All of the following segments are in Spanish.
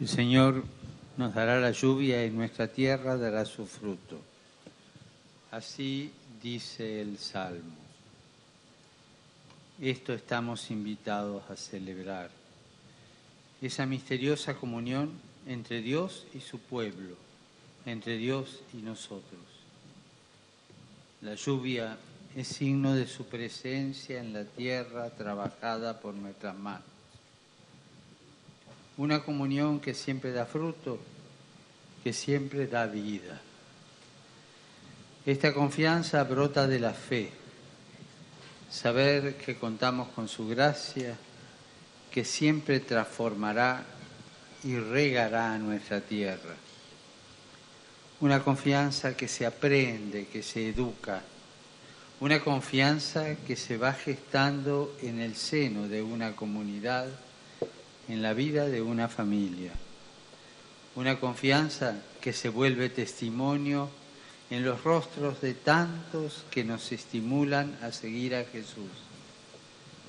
El Señor nos dará la lluvia y nuestra tierra dará su fruto. Así dice el Salmo. Esto estamos invitados a celebrar. Esa misteriosa comunión entre Dios y su pueblo, entre Dios y nosotros. La lluvia es signo de su presencia en la tierra trabajada por nuestras manos una comunión que siempre da fruto, que siempre da vida. Esta confianza brota de la fe, saber que contamos con su gracia, que siempre transformará y regará nuestra tierra. Una confianza que se aprende, que se educa, una confianza que se va gestando en el seno de una comunidad en la vida de una familia. Una confianza que se vuelve testimonio en los rostros de tantos que nos estimulan a seguir a Jesús,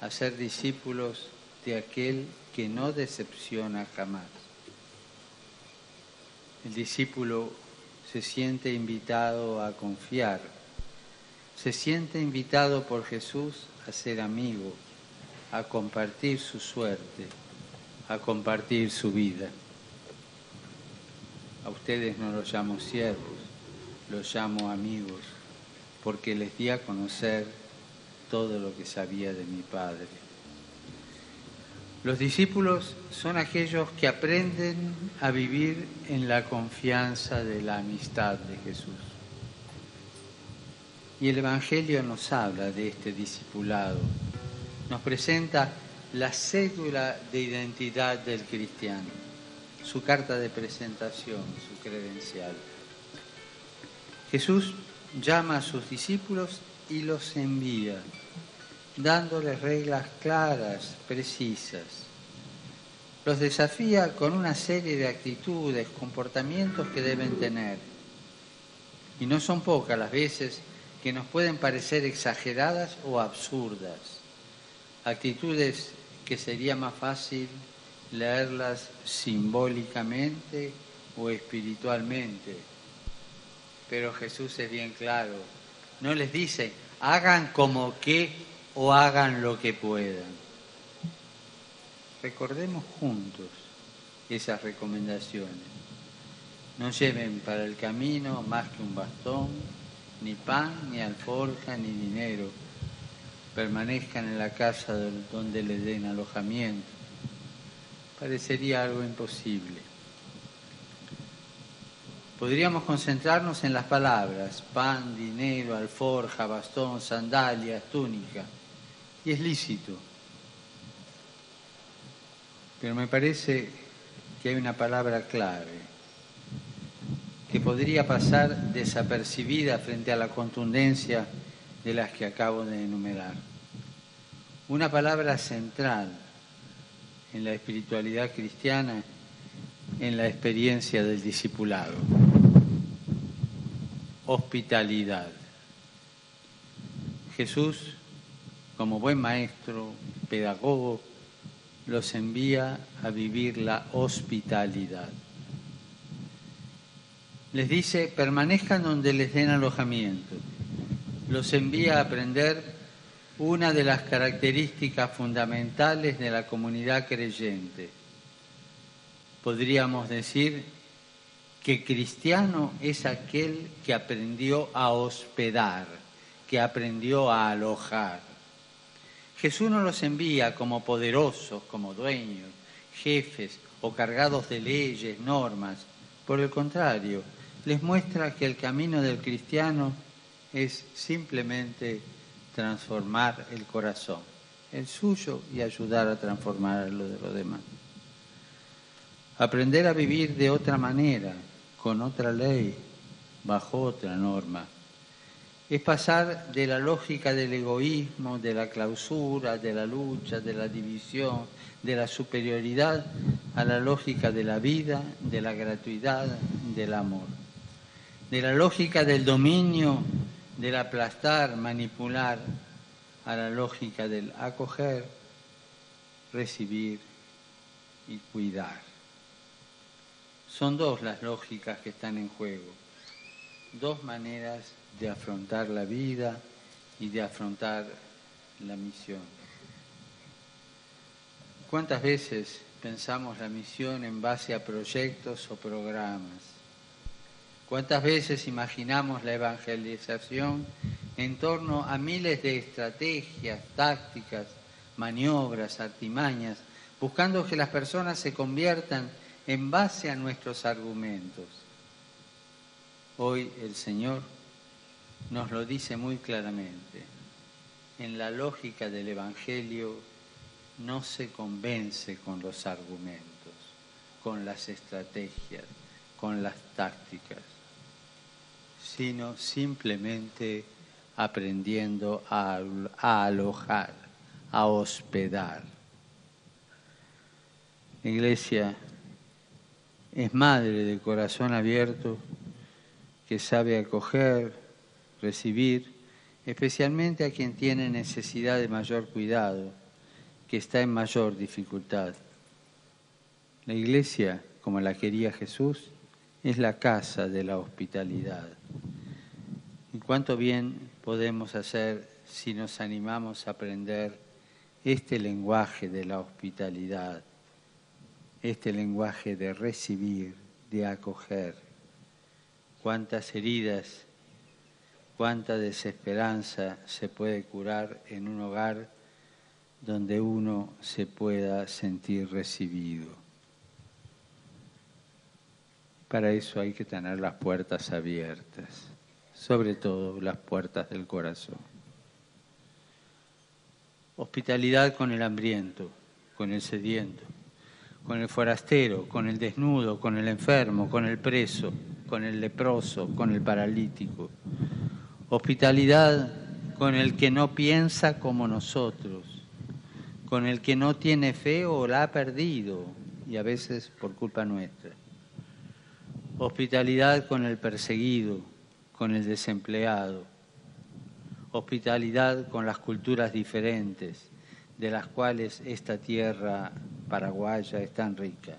a ser discípulos de aquel que no decepciona jamás. El discípulo se siente invitado a confiar, se siente invitado por Jesús a ser amigo, a compartir su suerte a compartir su vida. A ustedes no los llamo siervos, los llamo amigos, porque les di a conocer todo lo que sabía de mi Padre. Los discípulos son aquellos que aprenden a vivir en la confianza de la amistad de Jesús. Y el Evangelio nos habla de este discipulado, nos presenta la cédula de identidad del cristiano, su carta de presentación, su credencial. Jesús llama a sus discípulos y los envía, dándoles reglas claras, precisas. Los desafía con una serie de actitudes, comportamientos que deben tener. Y no son pocas las veces que nos pueden parecer exageradas o absurdas. Actitudes que sería más fácil leerlas simbólicamente o espiritualmente. Pero Jesús es bien claro. No les dice, hagan como que o hagan lo que puedan. Recordemos juntos esas recomendaciones. No lleven para el camino más que un bastón, ni pan, ni alforja, ni dinero permanezcan en la casa donde les den alojamiento. Parecería algo imposible. Podríamos concentrarnos en las palabras, pan, dinero, alforja, bastón, sandalias, túnica, y es lícito. Pero me parece que hay una palabra clave que podría pasar desapercibida frente a la contundencia de las que acabo de enumerar. Una palabra central en la espiritualidad cristiana, en la experiencia del discipulado. Hospitalidad. Jesús, como buen maestro, pedagogo, los envía a vivir la hospitalidad. Les dice, permanezcan donde les den alojamiento los envía a aprender una de las características fundamentales de la comunidad creyente. Podríamos decir que cristiano es aquel que aprendió a hospedar, que aprendió a alojar. Jesús no los envía como poderosos, como dueños, jefes o cargados de leyes, normas. Por el contrario, les muestra que el camino del cristiano es simplemente transformar el corazón, el suyo, y ayudar a transformar lo de los demás. Aprender a vivir de otra manera, con otra ley, bajo otra norma. Es pasar de la lógica del egoísmo, de la clausura, de la lucha, de la división, de la superioridad, a la lógica de la vida, de la gratuidad, del amor. De la lógica del dominio del aplastar, manipular, a la lógica del acoger, recibir y cuidar. Son dos las lógicas que están en juego, dos maneras de afrontar la vida y de afrontar la misión. ¿Cuántas veces pensamos la misión en base a proyectos o programas? ¿Cuántas veces imaginamos la evangelización en torno a miles de estrategias, tácticas, maniobras, artimañas, buscando que las personas se conviertan en base a nuestros argumentos? Hoy el Señor nos lo dice muy claramente. En la lógica del Evangelio no se convence con los argumentos, con las estrategias, con las tácticas sino simplemente aprendiendo a, alojar, a hospedar. La iglesia es madre de corazón abierto que sabe acoger, recibir, especialmente a quien tiene necesidad de mayor cuidado, que está en mayor dificultad. La iglesia, como la quería Jesús, es la casa de la hospitalidad. Y cuánto bien podemos hacer si nos animamos a aprender este lenguaje de la hospitalidad, este lenguaje de recibir, de acoger. Cuántas heridas, cuánta desesperanza se puede curar en un hogar donde uno se pueda sentir recibido. Para eso hay que tener las puertas abiertas, sobre todo las puertas del corazón. Hospitalidad con el hambriento, con el sediento, con el forastero, con el desnudo, con el enfermo, con el preso, con el leproso, con el paralítico. Hospitalidad con el que no piensa como nosotros, con el que no tiene fe o la ha perdido, y a veces por culpa nuestra hospitalidad con el perseguido, con el desempleado, hospitalidad con las culturas diferentes, de las cuales esta tierra paraguaya es tan rica,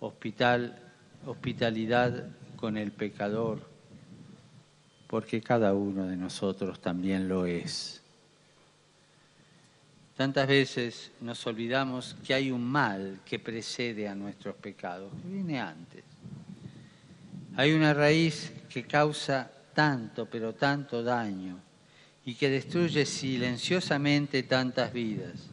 Hospital, hospitalidad con el pecador, porque cada uno de nosotros también lo es. Tantas veces nos olvidamos que hay un mal que precede a nuestros pecados, que viene antes. Hay una raíz que causa tanto, pero tanto daño y que destruye silenciosamente tantas vidas.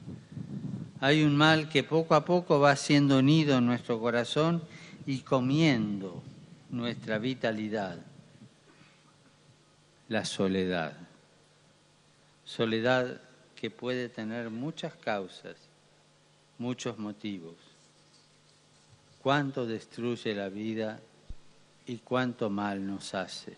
Hay un mal que poco a poco va siendo nido en nuestro corazón y comiendo nuestra vitalidad. La soledad. Soledad que puede tener muchas causas, muchos motivos. ¿Cuánto destruye la vida y cuánto mal nos hace.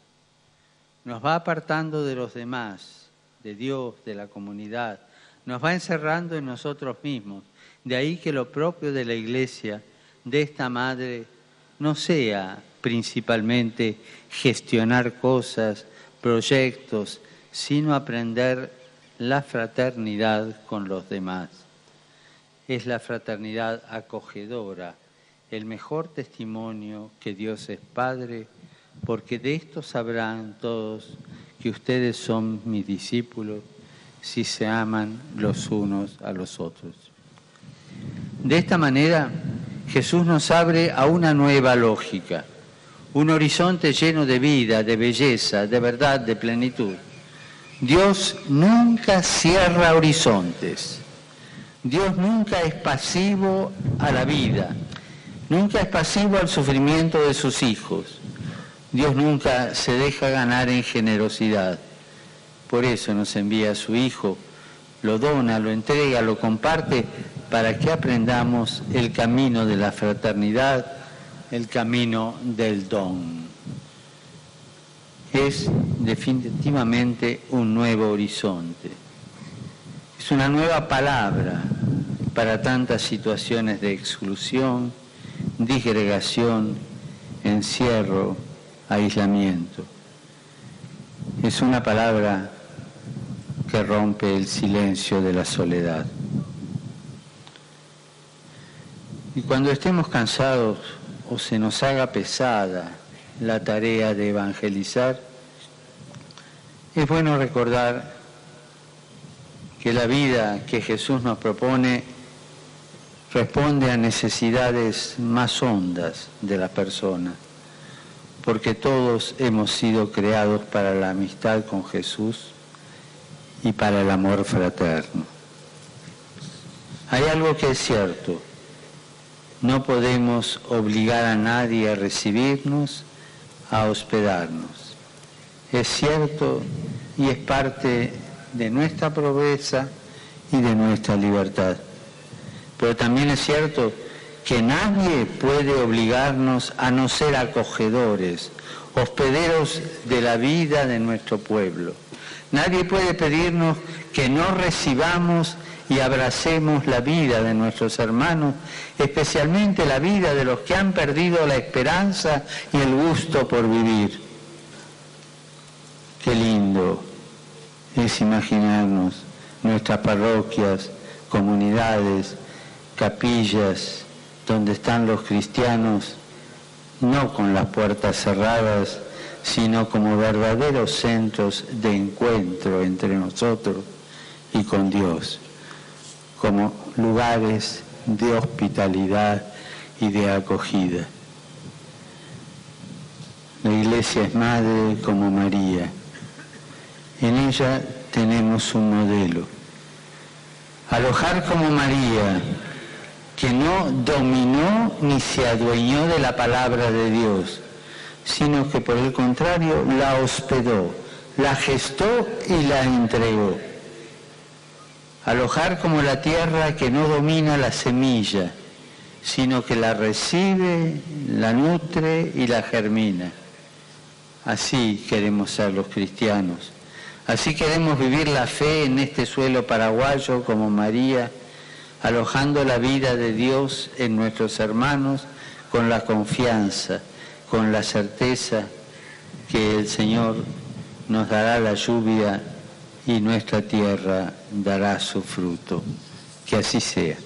Nos va apartando de los demás, de Dios, de la comunidad, nos va encerrando en nosotros mismos. De ahí que lo propio de la iglesia, de esta madre, no sea principalmente gestionar cosas, proyectos, sino aprender la fraternidad con los demás. Es la fraternidad acogedora, el mejor testimonio que Dios es Padre, porque de esto sabrán todos que ustedes son mis discípulos si se aman los unos a los otros. De esta manera, Jesús nos abre a una nueva lógica, un horizonte lleno de vida, de belleza, de verdad, de plenitud. Dios nunca cierra horizontes. Dios nunca es pasivo a la vida Nunca es pasivo al sufrimiento de sus hijos. Dios nunca se deja ganar en generosidad. Por eso nos envía a su Hijo, lo dona, lo entrega, lo comparte, para que aprendamos el camino de la fraternidad, el camino del don. Es definitivamente un nuevo horizonte. Es una nueva palabra para tantas situaciones de exclusión, disgregación, encierro, aislamiento. Es una palabra que rompe el silencio de la soledad. Y cuando estemos cansados o se nos haga pesada la tarea de evangelizar, es bueno recordar que la vida que Jesús nos propone responde a necesidades más hondas de la persona, porque todos hemos sido creados para la amistad con Jesús y para el amor fraterno. Hay algo que es cierto, no podemos obligar a nadie a recibirnos, a hospedarnos. Es cierto y es parte de nuestra pobreza y de nuestra libertad. Pero también es cierto que nadie puede obligarnos a no ser acogedores, hospederos de la vida de nuestro pueblo. Nadie puede pedirnos que no recibamos y abracemos la vida de nuestros hermanos, especialmente la vida de los que han perdido la esperanza y el gusto por vivir. Qué lindo es imaginarnos nuestras parroquias, comunidades, capillas, donde están los cristianos, no con las puertas cerradas, sino como verdaderos centros de encuentro entre nosotros y con Dios como lugares de hospitalidad y de acogida. La iglesia es madre como María. En ella tenemos un modelo. Alojar como María, que no dominó ni se adueñó de la palabra de Dios, sino que por el contrario la hospedó, la gestó y la entregó alojar como la tierra que no domina la semilla, sino que la recibe, la nutre y la germina. Así queremos ser los cristianos. Así queremos vivir la fe en este suelo paraguayo como María, alojando la vida de Dios en nuestros hermanos con la confianza, con la certeza que el Señor nos dará la lluvia y nuestra tierra dará su fruto. Que así sea.